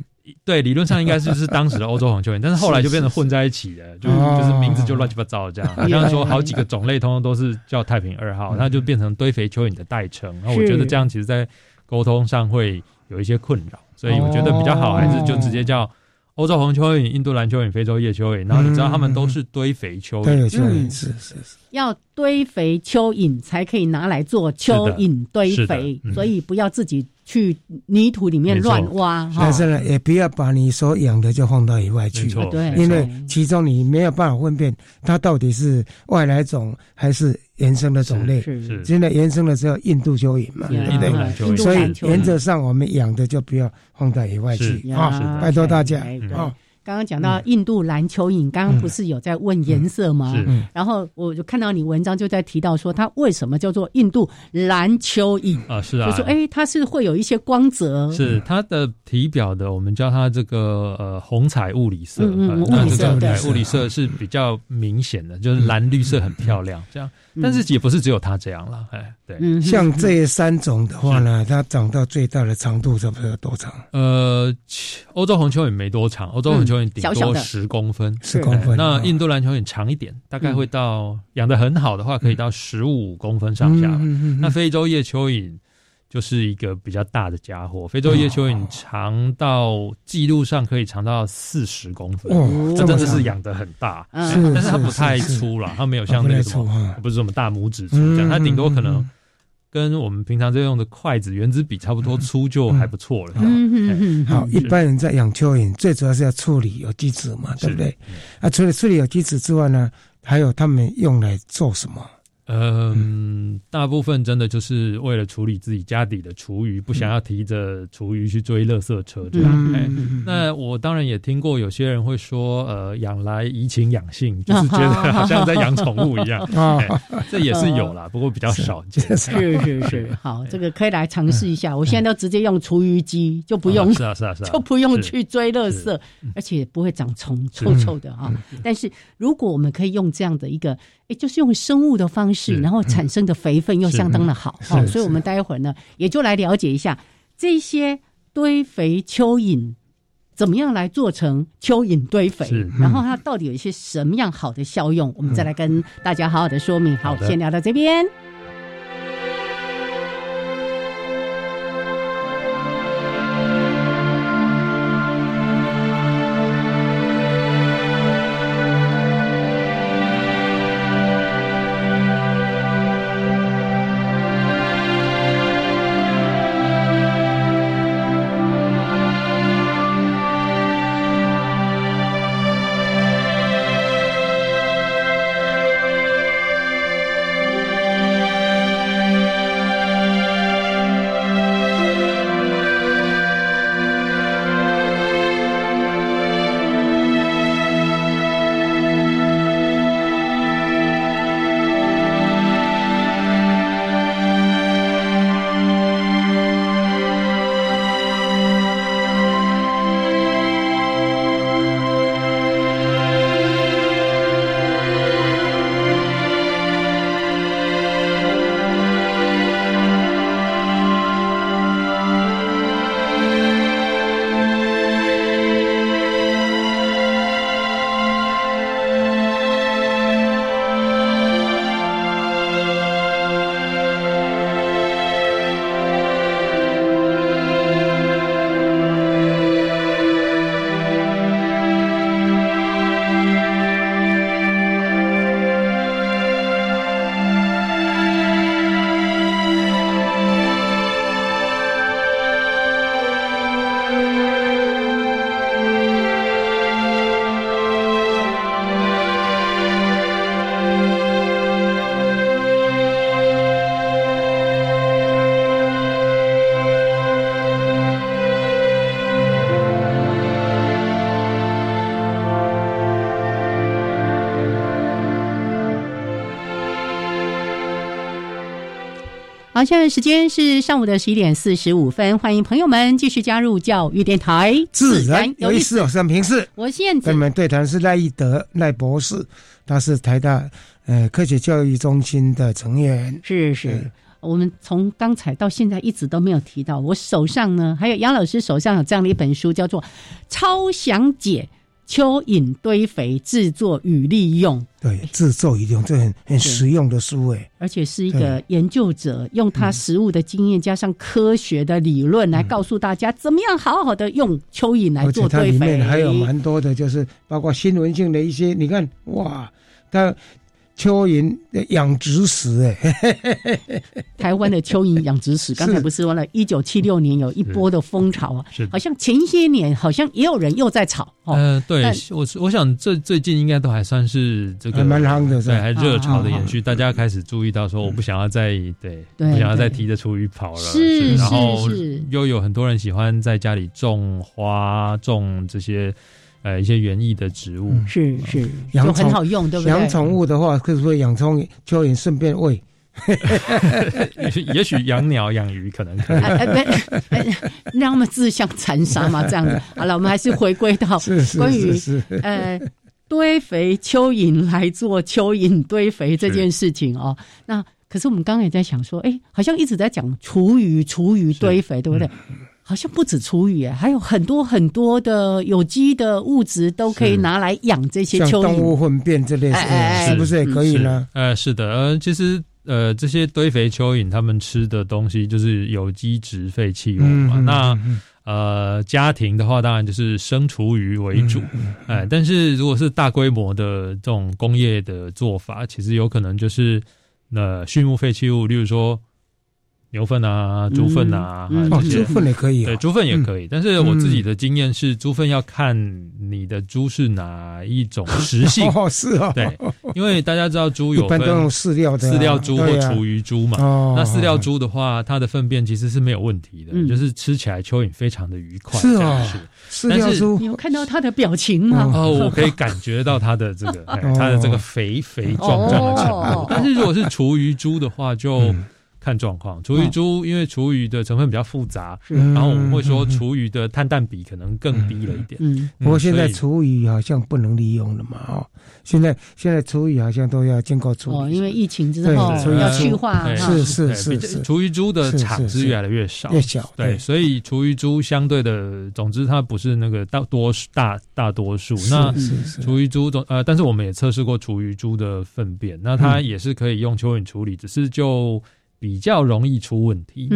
对，理论上应该就是当时的欧洲红蚯蚓，但是后来就变成混在一起的，就就是名字就乱七八糟这样。[LAUGHS] 好像说好几个种类，通通都是叫太平二号，那就变成堆肥蚯蚓的代称。然后我觉得这样其实，在沟通上会有一些困扰，所以我觉得比较好还是就直接叫。欧洲红蚯蚓、印度蓝蚯蚓、非洲叶蚯蚓，然后你知道它们都是堆肥蚯蚓，是是是，要堆肥蚯蚓才可以拿来做蚯蚓堆肥，所以不要自己去泥土里面乱挖。但是呢，也不要把你所养的就放到野外去，对，因为其中你没有办法分辨它到底是外来种还是。原生的种类，现在原生的只有印度蚯蚓嘛，对不对？所以原则上我们养的就不要放到野外去啊！拜托大家啊！刚刚讲到印度蓝蚯蚓，刚刚不是有在问颜色吗？然后我就看到你文章就在提到说，它为什么叫做印度蓝蚯蚓啊？是啊，就说哎，它是会有一些光泽，是它的体表的，我们叫它这个呃红彩物理色，嗯物理色对物理色是比较明显的，就是蓝绿色很漂亮，这样。但是也不是只有它这样了，哎，对，像这三种的话呢，它长到最大的长度差不多多长？呃，欧洲红蚯蚓没多长，欧洲红蚯蚓顶多十公分，十公分。那印度蓝蚯蚓长一点，大概会到养的很好的话，可以到十五公分上下。那非洲叶蚯蚓。就是一个比较大的家伙，非洲叶蚯蚓长到记录上可以长到四十公分，这真的是养的很大，但是它不太粗了，它没有像那个什么，不是什么大拇指粗这样，它顶多可能跟我们平常在用的筷子原子笔差不多粗就还不错了。好，一般人在养蚯蚓，最主要是要处理有机质嘛，对不对？啊，除了处理有机质之外呢，还有他们用来做什么？嗯，大部分真的就是为了处理自己家底的厨余，不想要提着厨余去追垃圾车这样。哎，那我当然也听过有些人会说，呃，养来怡情养性，[LAUGHS] 就是觉得好像在养宠物一样。啊，[LAUGHS] 这也是有啦，不过比较少见。是是 [LAUGHS] 是，好，这个可以来尝试一下。我现在都直接用厨余机，就不用是啊是啊是啊，就不用去追垃圾，而且不会长虫，臭臭的啊。但是如果我们可以用这样的一个。哎，就是用生物的方式，然后产生的肥分又相当的好，好，所以我们待会儿呢，也就来了解一下这些堆肥蚯蚓怎么样来做成蚯蚓堆肥，然后它到底有一些什么样好的效用，我们再来跟大家好好的说明。好，先聊到这边。好，现在时间是上午的十一点四十五分，欢迎朋友们继续加入教育电台，自然有意思。我是平视，我是燕子。跟你们对谈是赖义德赖博士，他是台大呃科学教育中心的成员。是是，我们从刚才到现在一直都没有提到，我手上呢还有杨老师手上有这样的一本书，叫做《超详解》。蚯蚓堆肥制作与利用，对，制作与利用这很很实用的书诶，而且是一个研究者用他实物的经验加上科学的理论来告诉大家怎么样好好的用蚯蚓来做堆肥。里面还有蛮多的，就是包括新闻性的一些，你看哇，他。蚯蚓养殖史，哎，[LAUGHS] 台湾的蚯蚓养殖史，刚才不是说了，一九七六年有一波的风潮啊，是，好像前些年好像也有人又在炒，呃，对我我想这最近应该都还算是这个蛮夯的，对，还热潮的延续，大家开始注意到说，我不想要再对，不想要再提着厨余跑了，是，然后又有很多人喜欢在家里种花，种这些。呃，一些园艺的植物是是，养很好用，对不对？养宠物的话，可不可以养宠蚯蚓顺便喂？[LAUGHS] 也许养鸟养鱼可能可以，让他们自相残杀嘛？这样子，[LAUGHS] 好了，我们还是回归到关于呃堆肥蚯蚓来做蚯蚓堆肥这件事情哦。那可是我们刚刚也在想说，哎，好像一直在讲厨余厨余堆肥，对不对？好像不止厨余，还有很多很多的有机的物质都可以拿来养这些蚯蚓。动物粪便这类，是不是也可以呢？呃，是的，呃，其实呃，这些堆肥蚯蚓它们吃的东西就是有机质废弃物嘛。那呃，家庭的话，当然就是生厨余为主。哎，但是如果是大规模的这种工业的做法，其实有可能就是那畜牧废弃物，例如说。牛粪啊，猪粪啊，这些猪粪也可以，对，猪粪也可以。但是我自己的经验是，猪粪要看你的猪是哪一种食性。[LAUGHS] 哦，是啊，对，因为大家知道猪有分饲料的饲料猪或厨余猪嘛。那饲料猪的话，它的粪便其实是没有问题的，就是吃起来蚯蚓非常的愉快。是啊，饲料猪，你有看到它的表情吗？哦，我可以感觉到它的这个它的这个肥肥壮壮的程度。但是如果是厨余猪的话，就。看状况，厨余猪因为厨余的成分比较复杂，然后我们会说厨余的碳氮比可能更低了一点。嗯，不过现在厨余好像不能利用了嘛，哦，现在现在厨余好像都要经过处理。哦，因为疫情之后要去化，是是是是，厨余猪的场是越来越少，越小。对，所以厨余猪相对的，总之它不是那个大多数大大多数。那厨余猪总呃，但是我们也测试过厨余猪的粪便，那它也是可以用蚯蚓处理，只是就。比较容易出问题，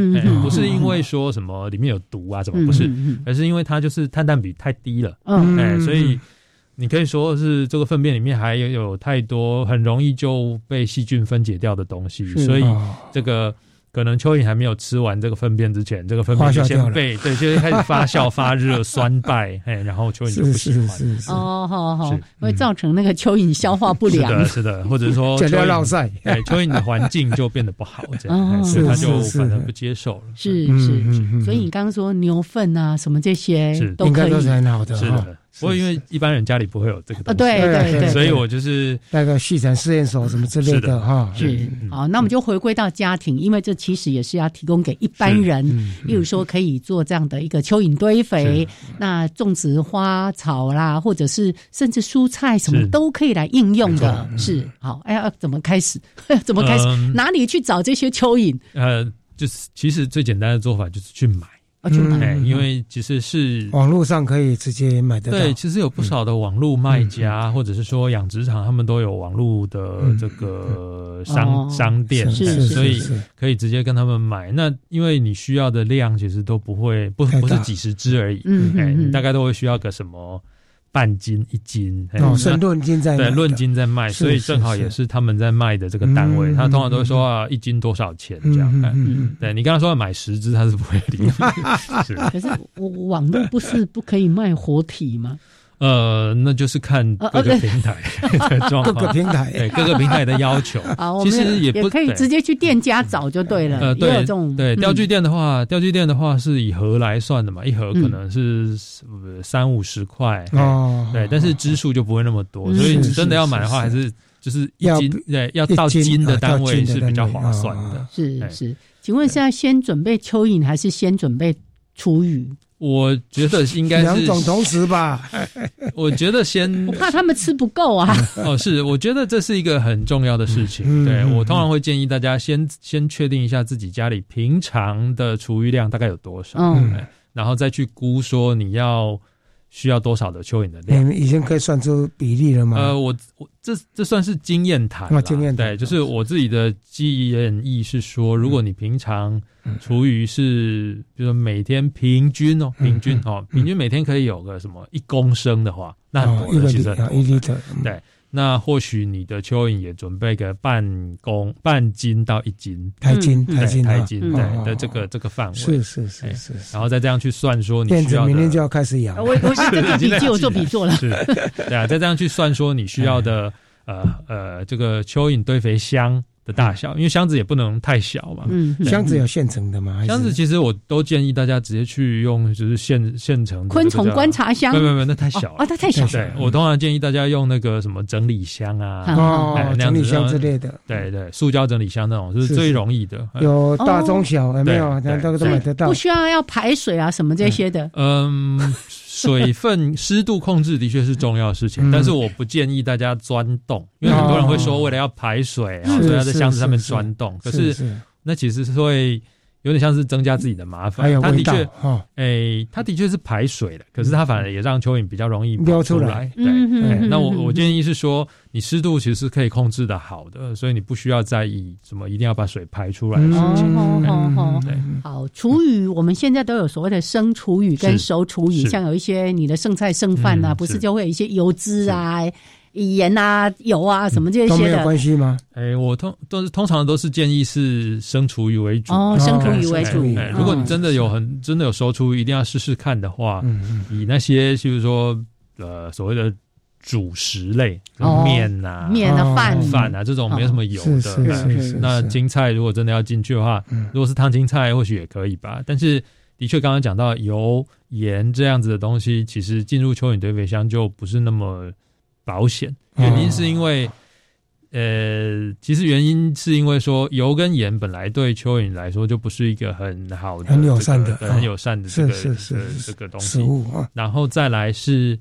不是因为说什么里面有毒啊，怎么不是，而是因为它就是碳氮比太低了，哎，所以你可以说是这个粪便里面还有有太多很容易就被细菌分解掉的东西，所以这个。可能蚯蚓还没有吃完这个粪便之前，这个粪便就先被对，就开始发酵、[LAUGHS] 发热、酸败，哎，然后蚯蚓就不喜欢。哦，好好，会造成那个蚯蚓消化不良。是的，是的，或者说 [LAUGHS] 蚯蚓，对，蚯蚓的环境就变得不好，这样，所以它就反而不接受了。是是是，所以你刚刚说牛粪啊，什么这些都可以，都是很好的。是的。不过因为一般人家里不会有这个东西，对对对，所以我就是那个畜产试验所什么之类的哈。是。好，那我们就回归到家庭，因为这其实也是要提供给一般人，例如说可以做这样的一个蚯蚓堆肥，那种植花草啦，或者是甚至蔬菜什么都可以来应用的。是。好，哎呀，怎么开始？[LAUGHS] 怎么开始？哪里去找这些蚯蚓？呃，就是其实最简单的做法就是去买。嗯，因为其实是网络上可以直接买得到。对，其实有不少的网络卖家，或者是说养殖场，他们都有网络的这个商商店，所以可以直接跟他们买。那因为你需要的量其实都不会不不是几十只而已，哎，你大概都会需要个什么。半斤一斤，哦，是论斤在对论斤在卖，所以正好也是他们在卖的这个单位。他通常都会说啊，一斤多少钱这样。嗯，对你刚刚说要买十只，他是不会理。[LAUGHS] 是，可是我网络不是不可以卖活体吗？呃，那就是看各个平台 [LAUGHS] 的状况，各个平台对各个平台的要求。[LAUGHS] 其实也不可以直接去店家找就对了。呃，对，这种对钓具店的话，钓具店的话是以盒来算的嘛，一盒可能是三五十块哦。对，但是支数就不会那么多，所以你真的要买的话，还是就是一要斤对要到斤的啊单位是比较划算啊的。哎是是，请问现在先准备蚯蚓还是先准备厨余？我觉得应该是两种同时吧。[LAUGHS] 我觉得先我怕他们吃不够啊。[LAUGHS] 哦，是，我觉得这是一个很重要的事情。对我通常会建议大家先先确定一下自己家里平常的厨余量大概有多少，嗯哎然后再去估说你要需要多少的蚯蚓的量。你们已经可以算出比例了吗？呃，我我这这算是经验谈啦，哦经验谈。对，就是我自己的建议是说，如果你平常厨余是，比如说每天平均哦，平均哦，平均每天可以有个什么一公升的话，那很多的，其实对，那或许你的蚯蚓也准备个半公半斤到一斤，台斤对台斤啊。台斤，的这个这个范围，是是是哎是是。然后再这样去算说你需要的明天就要开始养了。我我 [LAUGHS] 在做笔记，我做笔做了。是，对啊，再这样去算说你需要的呃呃这个蚯蚓堆肥箱的大小，因为箱子也不能太小嘛。嗯箱子有现成的吗？箱子其实我都建议大家直接去用，就是现现成的昆虫观察箱没有没有，那太小了。哦哦它太小了对我通常建议大家用那个什么整理箱啊，哦整理箱之类的对对，塑胶整理箱那种是最容易的。有大中小有没有？对那都都买得到不。需要要排水啊什么这些的。嗯，水分、湿度控制的确是重要的事情，嗯。但是我不建议大家钻洞，因为很多人会说为了要排水啊，所以要在箱子上面钻洞，可是是。那其实是会有点像是增加自己的麻烦。它的确，哦诶，它的确是排水的，可是它反而也让蚯蚓比较容易跑溜出来。来。对，那我我建议是说，你湿度其实是可以控制的好的，所以你不需要在意什么一定要把水排出来的事情。哦哎哦哦对。好，厨余我们现在都有所谓的生厨余跟熟厨余，像有一些你的剩菜剩饭呐，嗯不是是。就会有一些油脂啊、盐啊、油啊什么这些的。都没有关。系吗？哎，我通都是通常都是建议是生厨余为主。哦生厨余为主。如果你哦真的有很真的有熟出，一定要试试看的话，嗯以那些就是说呃所谓的主食类，哦面呐、面啊饭。饭啊这种没有什么油的，是是哎是是是。那青菜如果真的要进去的话，如果是烫青菜或许也可以吧，但是。的确，刚刚讲到油、盐这样子的东西，其实进入蚯蚓堆肥箱就不是那么保险。原因是因为，呃，其实原因是因为说油跟盐本来对蚯蚓来说就不是一个很好的、很友善的很友善的这个是是是这个是这个东西。啊。然后再来是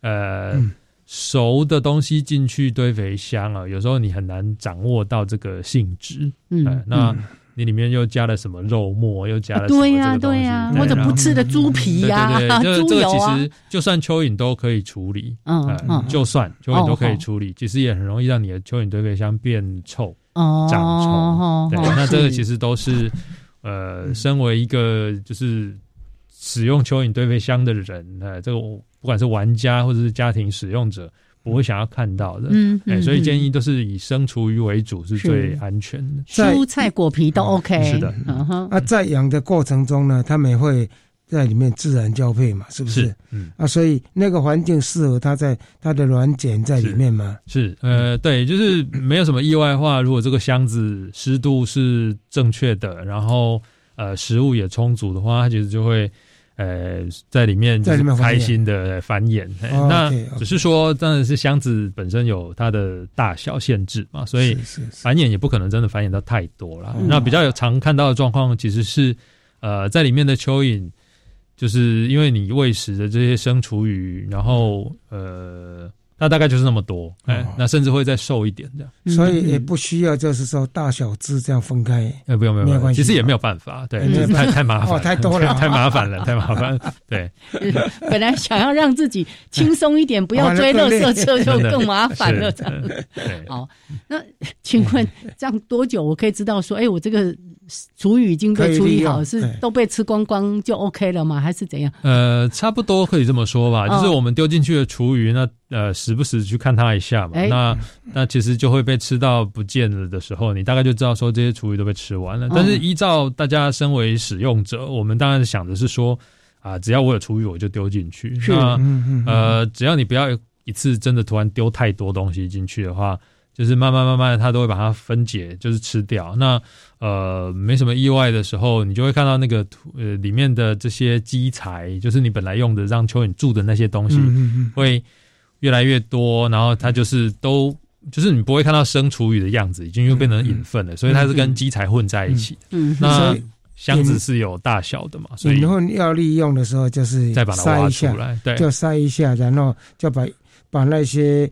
呃、嗯。熟的东西进去堆肥箱啊，有时候你很难掌握到这个性质。嗯呃那嗯你里面又加了什么肉末，又加了什么对呀、对呀、对或者不吃的猪皮呀、对对对，[LAUGHS] 这个油啊其，实就算蚯蚓都可以处理，嗯呃嗯就算蚯蚓都可以哦处理，其实也很容易让你的蚯蚓堆肥箱变臭、哦长哦虫。对，哦那这个其实都是呃，身为一个就是使用蚯蚓堆肥箱的人，呃，这个我不管是玩家或者是家庭使用者。不会想要看到的，哎，嗯嗯所以嗯建议都是以生厨余为主是是最安全的。蔬菜果皮都 OK。是的嗯哼，啊，在养的过程中呢，它们也会在里面自然交配嘛，是不是？是嗯啊，所以那个环境适合它在它的卵茧在里面嘛。是，呃，对，就是没有什么意外的话，如果这个箱子湿度是正确的，然后呃食物也充足的话，它其实就会呃在里面就是在里面开心的繁衍。那只是说，当然是箱子本身有它的大小限制嘛，所以繁衍也不可能真的繁衍到太多啦。嗯那比较有常看到的状况，其实是呃在里面的蚯蚓。就是因为你喂食的这些生厨余，然后呃，它大概就是那么多，哎、哦那甚至会再瘦一点这样。所以也不需要就是说大小只这样分开。哎，不用不用，不用没有关系其实也没有办法，对，嗯就是太太麻烦，哦太多了 [LAUGHS] 太麻烦了，太麻烦了，对，[LAUGHS] 本来想要让自己轻松一点，不要追乐色车，就更麻烦了。这样对好，那请问这样多久我可以知道说，哎，我这个厨余已经被处理好，是都被吃光光就 OK 了吗？还是怎样？呃，差不多可以这么说吧，哦就是我们丢进去的厨余，那呃，时不时去看它一下嘛，哎那那其实就会被吃到不见了的时候，你大概就知道说这些厨余都被吃完了。但是依照大家身为使用者，我们当然想的是说啊，只要我有厨余，我就丢进去。是那呃，只要你不要一次真的突然丢太多东西进去的话。就是慢慢慢慢的，它都会把它分解，就是吃掉。那呃，没什么意外的时候，你就会看到那个土呃里面的这些基材，就是你本来用的让蚯蚓住的那些东西，会越来越多，然后它就是都就是你不会看到生厨余的样子，已经又变成引粪了，所以它是跟基材混在一起。嗯，那箱子是有大小的嘛，所以然后要利用的时候就是再把它挖出来，对，就筛一下，然后就把把那些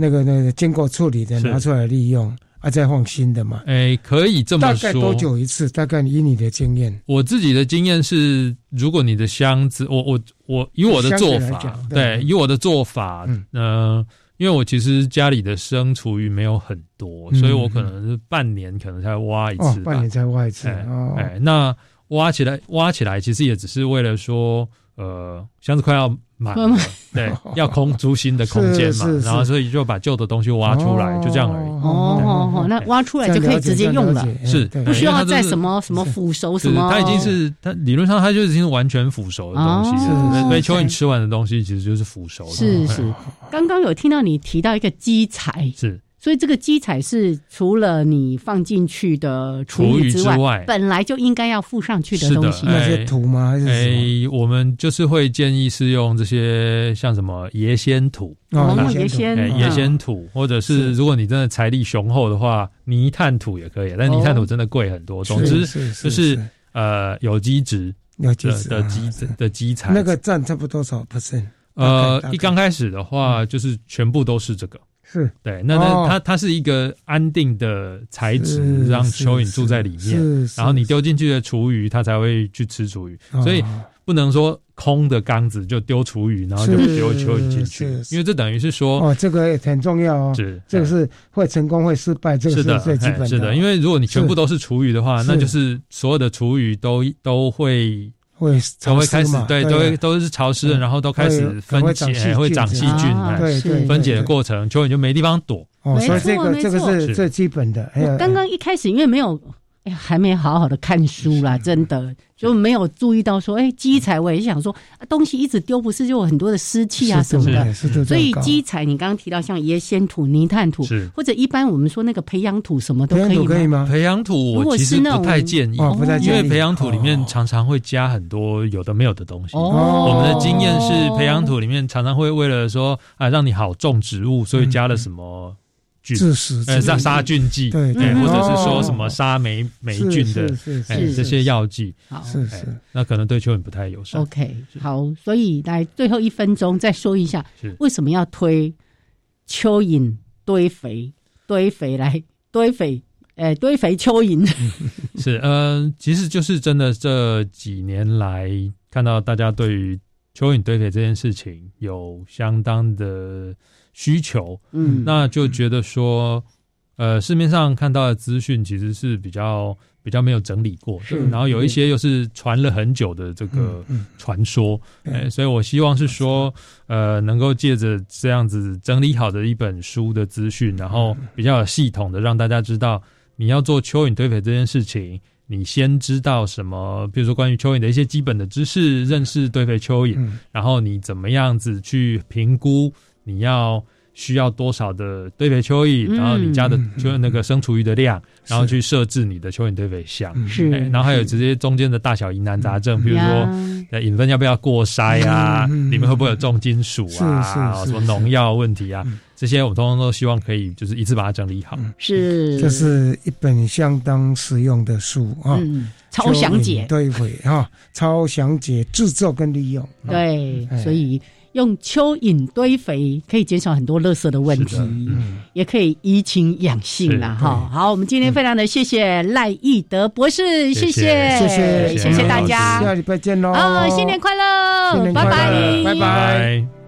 那个那个经过处理的拿出来利用。啊，再放新的嘛？哎，可以这么说。大概多久一次？大概以你的经验，我自己的经验是，如果你的箱子，我我我以我的做法，对，以我的做法，嗯，因为我其实家里的生厨余没有很多，所以我可能是半年可能才挖一次，半年才挖一次。哎，那挖起来挖起来，其实也只是为了说，呃，箱子快要。满了，[LAUGHS] 对，[LAUGHS] 要空出新的空间嘛，然后所以就把旧的东西挖出来，就这样而已。哦哦，那挖出来就可以直接用了，是不需要再什么什么腐熟什么。它已经是它理论上它就已经是完全腐熟的东西，所以蚯蚓吃完的东西其实就是腐熟的。是是，刚刚有听到你提到一个基材是。所以这个基材是除了你放进去的厨余之外，本来就应该要附上去的东西。那些土吗？还是什么？我们就是会建议是用这些像什么椰仙土哦，椰仙椰仙土，或者是如果你真的财力雄厚的话，泥炭土也可以。但泥炭土真的贵很多。总之就是呃有机质有机质的基的基材，那个占差不多多少 percent？呃，一刚开始的话就是全部都是这个。是对，那那它它是一个安定的材质，让蚯蚓住在里面。然后你丢进去的厨余，它才会去吃厨余。所以不能说空的缸子就丢厨余，然后就丢蚯蚓进去，因为这等于是说哦，这个很重要哦。是，这个是会成功会失败，这个是最基本的。是的，因为如果你全部都是厨余的话，那就是所有的厨余都都会。会都会开始对，都会都是潮湿的，然后都开始分解，会长细菌，对对，分解的过程，蚯蚓就没地方躲。哦，所以这个这个是最基本的。刚刚一开始因为没有。哎，还没好好的看书啦，真的。就没有注意到说，哎，基材我也想说，东西一直丢，不是就有很多的湿气啊什么的。所以基材你刚刚提到像椰仙土、泥炭土，或者一般我们说那个培养土什么都可以可以吗？培养土我其实不太建议，因为培养土里面常常会加很多有的没有的东西。我们的经验是，培养土里面常常会为了说啊让你好种植物，所以加了什么。致死呃杀杀菌剂，对对，或者是说什么杀霉霉菌的，哎这些药剂，好是是，那可能对蚯蚓不太友善。OK，好，所以来最后一分钟再说一下，为什么要推蚯蚓堆肥？堆肥来堆肥，哎堆肥蚯蚓是呃，其实就是真的这几年来看到大家对于蚯蚓堆肥这件事情有相当的。需求，嗯，那就觉得说，呃，市面上看到的资讯其实是比较比较没有整理过的，然后有一些又是传了很久的这个传说，哎，所以我希望是说，呃，能够借着这样子整理好的一本书的资讯，然后比较有系统的让大家知道，你要做蚯蚓堆肥这件事情，你先知道什么，比如说关于蚯蚓的一些基本的知识，认识堆肥蚯蚓，然后你怎么样子去评估。你要需要多少的堆肥蚯蚓，然后你家的就那个生厨余的量，然后去设置你的蚯蚓堆肥箱，是，然后还有直接中间的大小疑难杂症，比如说引分要不要过筛啊，里面会不会有重金属啊，什么农药问题啊，这些我们通通都希望可以就是一次把它整理好。是，这是一本相当实用的书啊，超详解。堆肥啊，超详解制作跟利用。对，所以。用蚯蚓堆肥可以减少很多垃圾的问题，也可以怡情养性啦。哈，好，我们今天非常的谢谢赖义德博士，谢谢，谢谢，谢谢。大家，下礼拜见喽！啊，新年快乐，拜拜，拜拜。